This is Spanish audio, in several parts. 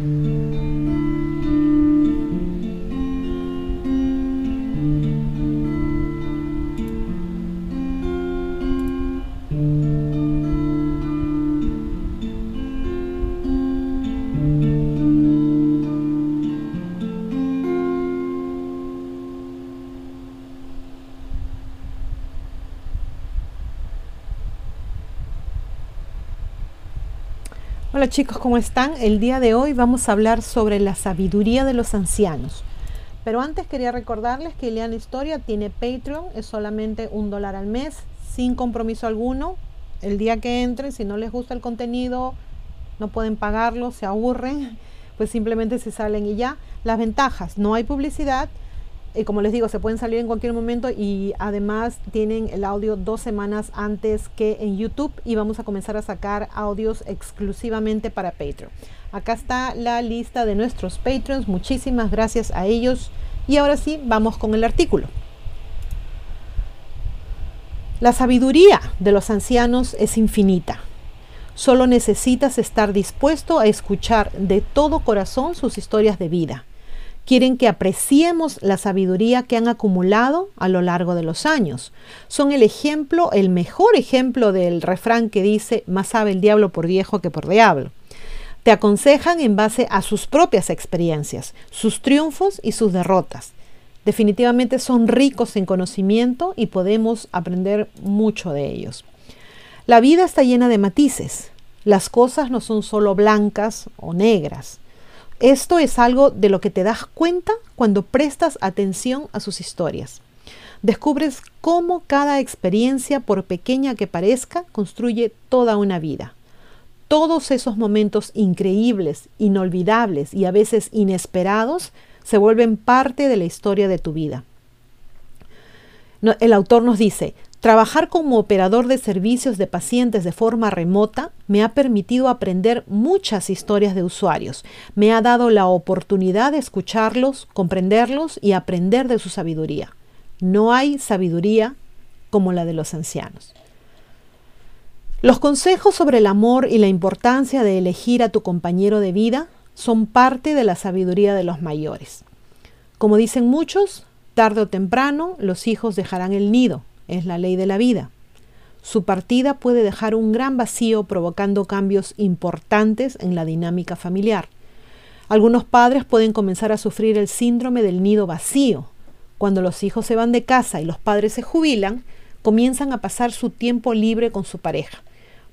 Mm-hmm. Hola chicos, ¿cómo están? El día de hoy vamos a hablar sobre la sabiduría de los ancianos. Pero antes quería recordarles que Ileana Historia tiene Patreon, es solamente un dólar al mes, sin compromiso alguno. El día que entren, si no les gusta el contenido, no pueden pagarlo, se aburren, pues simplemente se salen y ya. Las ventajas, no hay publicidad, y como les digo, se pueden salir en cualquier momento y además tienen el audio dos semanas antes que en YouTube y vamos a comenzar a sacar audios exclusivamente para Patreon. Acá está la lista de nuestros Patreons, muchísimas gracias a ellos y ahora sí, vamos con el artículo. La sabiduría de los ancianos es infinita. Solo necesitas estar dispuesto a escuchar de todo corazón sus historias de vida Quieren que apreciemos la sabiduría que han acumulado a lo largo de los años. Son el ejemplo, el mejor ejemplo del refrán que dice, más sabe el diablo por viejo que por diablo. Te aconsejan en base a sus propias experiencias, sus triunfos y sus derrotas. Definitivamente son ricos en conocimiento y podemos aprender mucho de ellos. La vida está llena de matices. Las cosas no son solo blancas o negras. Esto es algo de lo que te das cuenta cuando prestas atención a sus historias. Descubres cómo cada experiencia, por pequeña que parezca, construye toda una vida. Todos esos momentos increíbles, inolvidables y a veces inesperados se vuelven parte de la historia de tu vida. el autor nos dice, Trabajar como operador de servicios de pacientes de forma remota me ha permitido aprender muchas historias de usuarios. Me ha dado la oportunidad de escucharlos, comprenderlos y aprender de su sabiduría. No hay sabiduría como la de los ancianos. Los consejos sobre el amor y la importancia de elegir a tu compañero de vida son parte de la sabiduría de los mayores. Como dicen muchos, tarde o temprano los hijos dejarán el nido es la ley de la vida. Su partida puede dejar un gran vacío provocando cambios importantes en la dinámica familiar. Algunos padres pueden comenzar a sufrir el síndrome del nido vacío. Cuando los hijos se van de casa y los padres se jubilan, comienzan a pasar su tiempo libre con su pareja.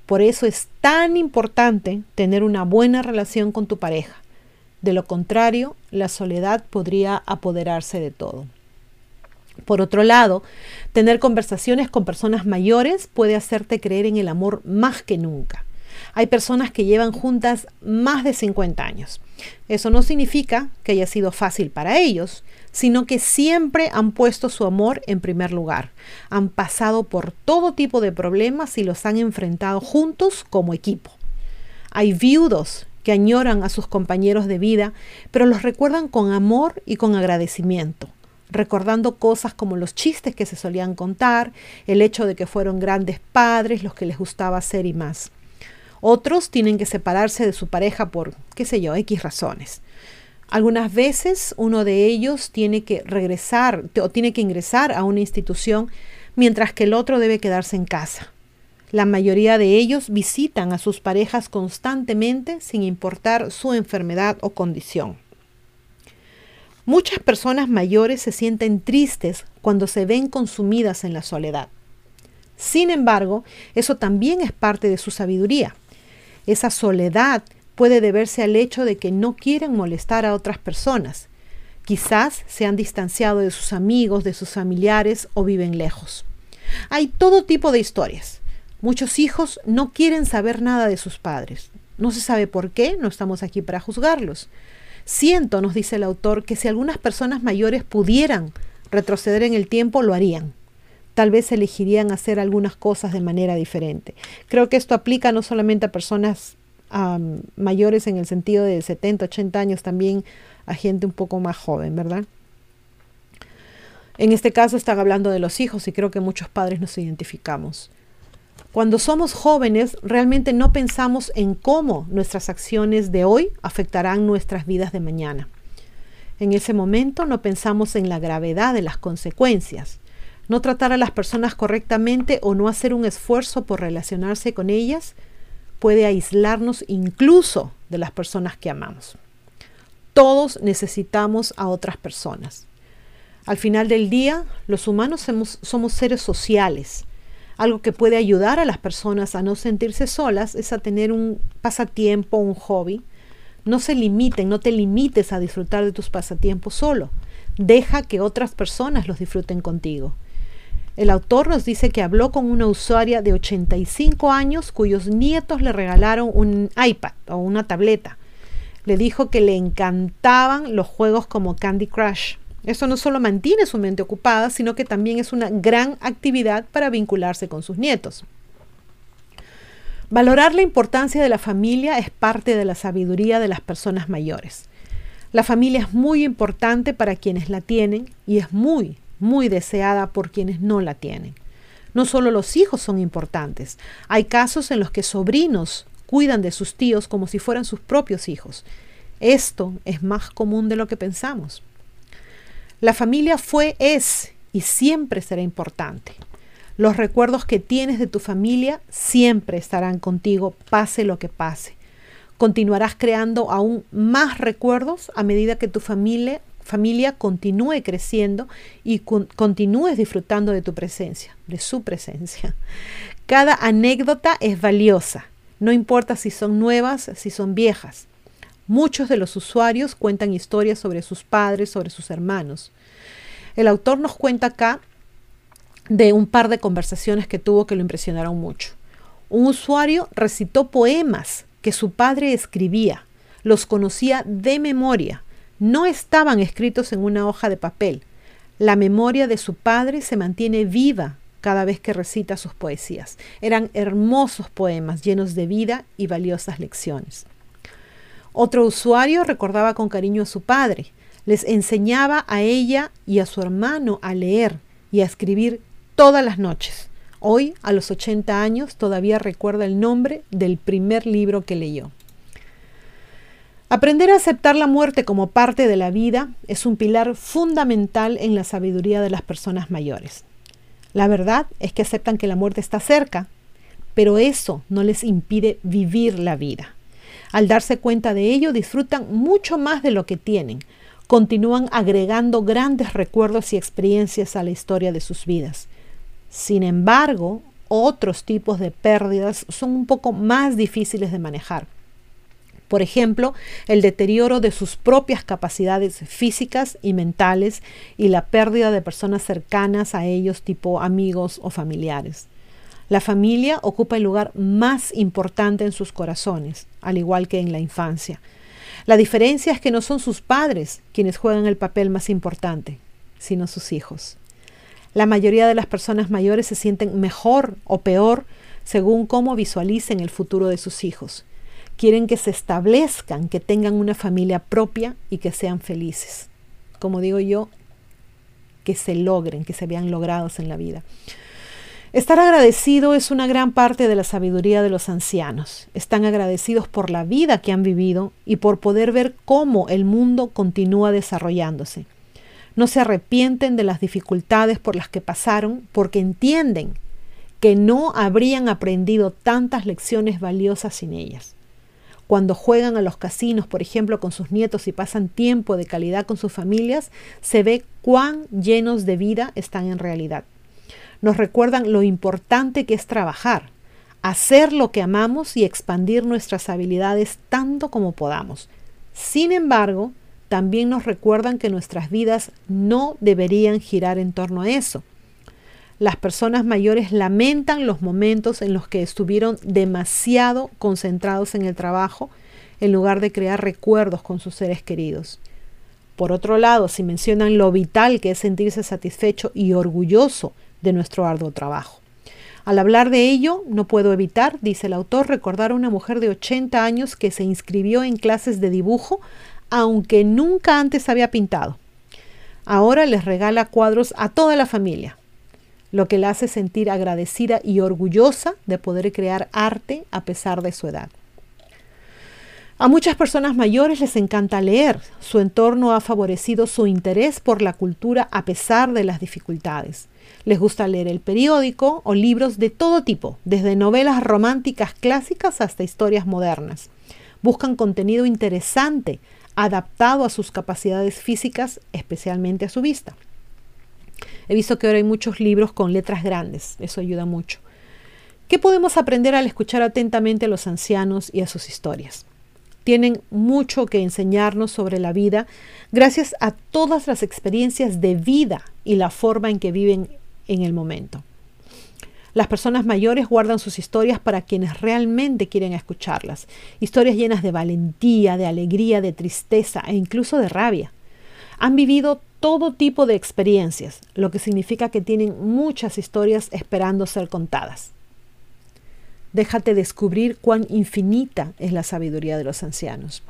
Por eso es tan importante tener una buena relación con tu pareja. De lo contrario, la soledad podría apoderarse de todo. Por otro lado, tener conversaciones con personas mayores puede hacerte creer en el amor más que nunca. Hay personas que llevan juntas más de 50 años. Eso no significa que haya sido fácil para ellos, sino que siempre han puesto su amor en primer lugar. Han pasado por todo tipo de problemas y los han enfrentado juntos como equipo. Hay viudos que añoran a sus compañeros de vida, pero los recuerdan con amor y con agradecimiento recordando cosas como los chistes que se solían contar, el hecho de que fueron grandes padres, los que les gustaba hacer y más. Otros tienen que separarse de su pareja por, qué sé yo, X razones. Algunas veces uno de ellos tiene que regresar o tiene que ingresar a una institución mientras que el otro debe quedarse en casa. La mayoría de ellos visitan a sus parejas constantemente sin importar su enfermedad o condición. Muchas personas mayores se sienten tristes cuando se ven consumidas en la soledad. Sin embargo, eso también es parte de su sabiduría. Esa soledad puede deberse al hecho de que no quieren molestar a otras personas. Quizás se han distanciado de sus amigos, de sus familiares o viven lejos. Hay todo tipo de historias. Muchos hijos no quieren saber nada de sus padres. No se sabe por qué, no estamos aquí para juzgarlos. Siento, nos dice el autor, que si algunas personas mayores pudieran retroceder en el tiempo, lo harían. Tal vez elegirían hacer algunas cosas de manera diferente. Creo que esto aplica no solamente a personas mayores en el sentido de 70, 80 años, también a gente un poco más joven, ¿verdad? En este caso están hablando de los hijos y creo que muchos padres nos identificamos. Cuando somos jóvenes, realmente no pensamos en cómo nuestras acciones de hoy afectarán nuestras vidas de mañana. En ese momento no pensamos en la gravedad de las consecuencias. No tratar a las personas correctamente o no hacer un esfuerzo por relacionarse con ellas puede aislarnos incluso de las personas que amamos. Todos necesitamos a otras personas. Al final del día, los humanos somos, somos seres sociales algo que puede ayudar a las personas a no sentirse solas es a tener un pasatiempo, un hobby. No se limiten, no te limites a disfrutar de tus pasatiempos solo. Deja que otras personas los disfruten contigo. El autor nos dice que habló con una usuaria de 85 años cuyos nietos le regalaron un iPad o una tableta. Le dijo que le encantaban los juegos como Candy Crush. Eso no solo mantiene su mente ocupada, sino que también es una gran actividad para vincularse con sus nietos. Valorar la importancia de la familia es parte de la sabiduría de las personas mayores. La familia es muy importante para quienes la tienen y es muy, muy deseada por quienes no la tienen. No solo los hijos son importantes, hay casos en los que sobrinos cuidan de sus tíos como si fueran sus propios hijos. Esto es más común de lo que pensamos. La familia fue, es y siempre será importante. Los recuerdos que tienes de tu familia siempre estarán contigo, pase lo que pase. Continuarás creando aún más recuerdos a medida que tu familia, familia continúe creciendo y continúes disfrutando de tu presencia, de su presencia. Cada anécdota es valiosa, no importa si son nuevas, si son viejas. Muchos de los usuarios cuentan historias sobre sus padres, sobre sus hermanos. El autor nos cuenta acá de un par de conversaciones que tuvo que lo impresionaron mucho. Un usuario recitó poemas que su padre escribía, los conocía de memoria, no estaban escritos en una hoja de papel. La memoria de su padre se mantiene viva cada vez que recita sus poesías. Eran hermosos poemas llenos de vida y valiosas lecciones. Otro usuario recordaba con cariño a su padre. Les enseñaba a ella y a su hermano a leer y a escribir todas las noches. Hoy, a los 80 años, todavía recuerda el nombre del primer libro que leyó. Aprender a aceptar la muerte como parte de la vida es un pilar fundamental en la sabiduría de las personas mayores. La verdad es que aceptan que la muerte está cerca, pero eso no les impide vivir la vida. Al darse cuenta de ello, disfrutan mucho más de lo que tienen. Continúan agregando grandes recuerdos y experiencias a la historia de sus vidas. Sin embargo, otros tipos de pérdidas son un poco más difíciles de manejar. Por ejemplo, el deterioro de sus propias capacidades físicas y mentales y la pérdida de personas cercanas a ellos tipo amigos o familiares. La familia ocupa el lugar más importante en sus corazones, al igual que en la infancia. La diferencia es que no son sus padres quienes juegan el papel más importante, sino sus hijos. La mayoría de las personas mayores se sienten mejor o peor según cómo visualicen el futuro de sus hijos. Quieren que se establezcan, que tengan una familia propia y que sean felices. Como digo yo, que se logren, que se vean logrados en la vida. Estar agradecido es una gran parte de la sabiduría de los ancianos. Están agradecidos por la vida que han vivido y por poder ver cómo el mundo continúa desarrollándose. No se arrepienten de las dificultades por las que pasaron porque entienden que no habrían aprendido tantas lecciones valiosas sin ellas. Cuando juegan a los casinos, por ejemplo, con sus nietos y pasan tiempo de calidad con sus familias, se ve cuán llenos de vida están en realidad nos recuerdan lo importante que es trabajar, hacer lo que amamos y expandir nuestras habilidades tanto como podamos. Sin embargo, también nos recuerdan que nuestras vidas no deberían girar en torno a eso. Las personas mayores lamentan los momentos en los que estuvieron demasiado concentrados en el trabajo en lugar de crear recuerdos con sus seres queridos. Por otro lado, si mencionan lo vital que es sentirse satisfecho y orgulloso de nuestro arduo trabajo. Al hablar de ello, no puedo evitar, dice el autor, recordar a una mujer de 80 años que se inscribió en clases de dibujo, aunque nunca antes había pintado. Ahora les regala cuadros a toda la familia. lo que la hace sentir agradecida y orgullosa de poder crear arte a pesar de su edad. A muchas personas mayores les encanta leer. Su entorno ha favorecido su interés por la cultura a pesar de las dificultades. Les gusta leer el periódico o libros de todo tipo, desde novelas románticas clásicas hasta historias modernas. Buscan contenido interesante, adaptado a sus capacidades físicas, especialmente a su vista. He visto que ahora hay muchos libros con letras grandes, eso ayuda mucho. ¿Qué podemos aprender al escuchar atentamente a los ancianos y a sus historias? Tienen mucho que enseñarnos sobre la vida gracias a todas las experiencias de vida y la forma en que viven en el momento. Las personas mayores guardan sus historias para quienes realmente quieren escucharlas, historias llenas de valentía, de alegría, de tristeza e incluso de rabia. Han vivido todo tipo de experiencias, lo que significa que tienen muchas historias esperando ser contadas. Déjate descubrir cuán infinita es la sabiduría de los ancianos.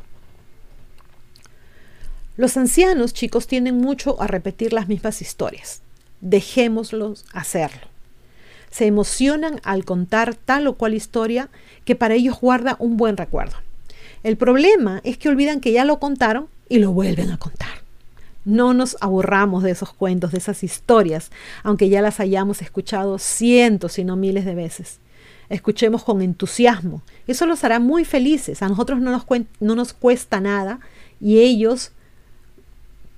Los ancianos, chicos, tienden mucho a repetir las mismas historias. Dejémoslos hacerlo. Se emocionan al contar tal o cual historia que para ellos guarda un buen recuerdo. El problema es que olvidan que ya lo contaron y lo vuelven a contar. No nos aburramos de esos cuentos, de esas historias, aunque ya las hayamos escuchado cientos y no miles de veces escuchemos con entusiasmo. Eso los hará muy felices. A nosotros no nos, no nos cuesta nada y ellos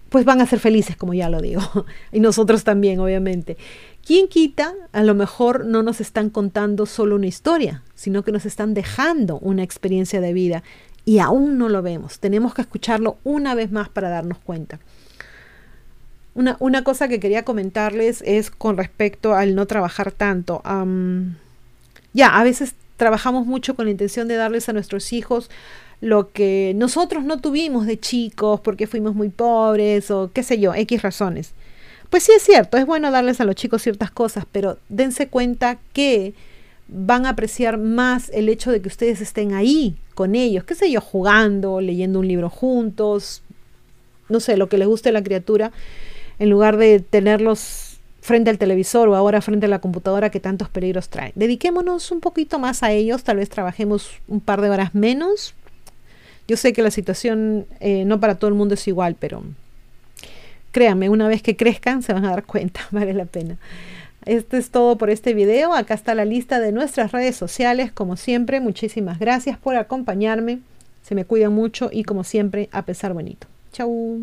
pues van a ser felices, como ya lo digo. y nosotros también, obviamente. ¿Quién quita? A lo mejor no nos están contando solo una historia, sino que nos están dejando una experiencia de vida y aún no lo vemos. Tenemos que escucharlo una vez más para darnos cuenta. Una, una cosa que quería comentarles es con respecto al no trabajar tanto. Ya, a veces trabajamos mucho con la intención de darles a nuestros hijos lo que nosotros no tuvimos de chicos porque fuimos muy pobres o qué sé yo, X razones. Pues sí es cierto, es bueno darles a los chicos ciertas cosas, pero dense cuenta que van a apreciar más el hecho de que ustedes estén ahí con ellos, qué sé yo, jugando, leyendo un libro juntos, no sé, lo que les guste a la criatura, en lugar de tenerlos frente al televisor o ahora frente a la computadora que tantos peligros trae. Dediquémonos un poquito más a ellos, tal vez trabajemos un par de horas menos. Yo sé que la situación eh, no para todo el mundo es igual, pero créanme, una vez que crezcan se van a dar cuenta, vale la pena. Esto es todo por este video. Acá está la lista de nuestras redes sociales. Como siempre, muchísimas gracias por acompañarme. Se me cuidan mucho y como siempre, a pesar bonito. Chau.